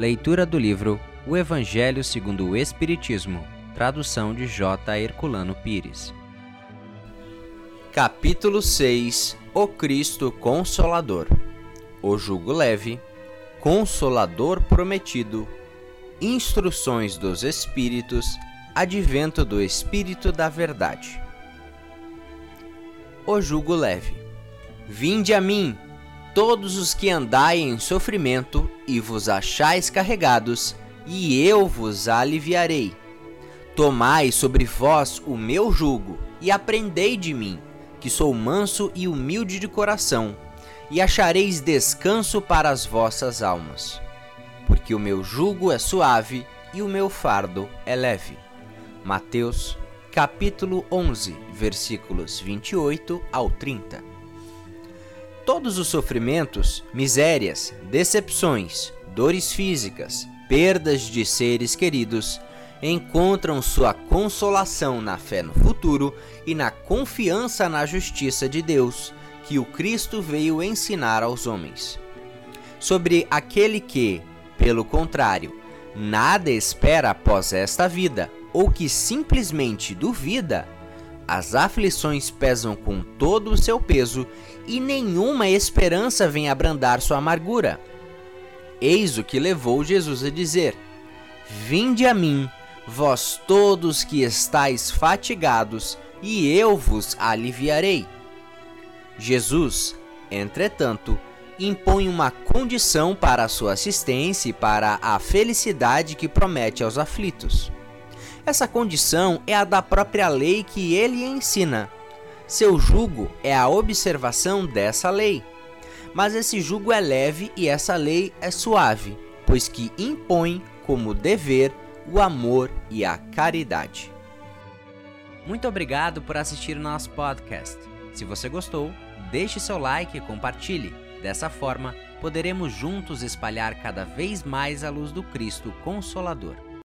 Leitura do livro O Evangelho segundo o Espiritismo, tradução de J. Herculano Pires. Capítulo 6 O Cristo Consolador O Jugo Leve Consolador Prometido Instruções dos Espíritos Advento do Espírito da Verdade O Jugo Leve Vinde a mim, todos os que andai em sofrimento e vos achais carregados, e eu vos aliviarei. Tomai sobre vós o meu jugo e aprendei de mim, que sou manso e humilde de coração, e achareis descanso para as vossas almas. Porque o meu jugo é suave e o meu fardo é leve. Mateus, capítulo 11, versículos 28 ao 30. Todos os sofrimentos, misérias, decepções, dores físicas, perdas de seres queridos, encontram sua consolação na fé no futuro e na confiança na justiça de Deus, que o Cristo veio ensinar aos homens. Sobre aquele que, pelo contrário, nada espera após esta vida, ou que simplesmente duvida, as aflições pesam com todo o seu peso e nenhuma esperança vem abrandar sua amargura. Eis o que levou Jesus a dizer: Vinde a mim, vós todos que estáis fatigados, e eu vos aliviarei. Jesus, entretanto, impõe uma condição para a sua assistência e para a felicidade que promete aos aflitos. Essa condição é a da própria lei que ele ensina. Seu jugo é a observação dessa lei. Mas esse jugo é leve e essa lei é suave, pois que impõe como dever o amor e a caridade. Muito obrigado por assistir o nosso podcast. Se você gostou, deixe seu like e compartilhe. Dessa forma, poderemos juntos espalhar cada vez mais a luz do Cristo Consolador.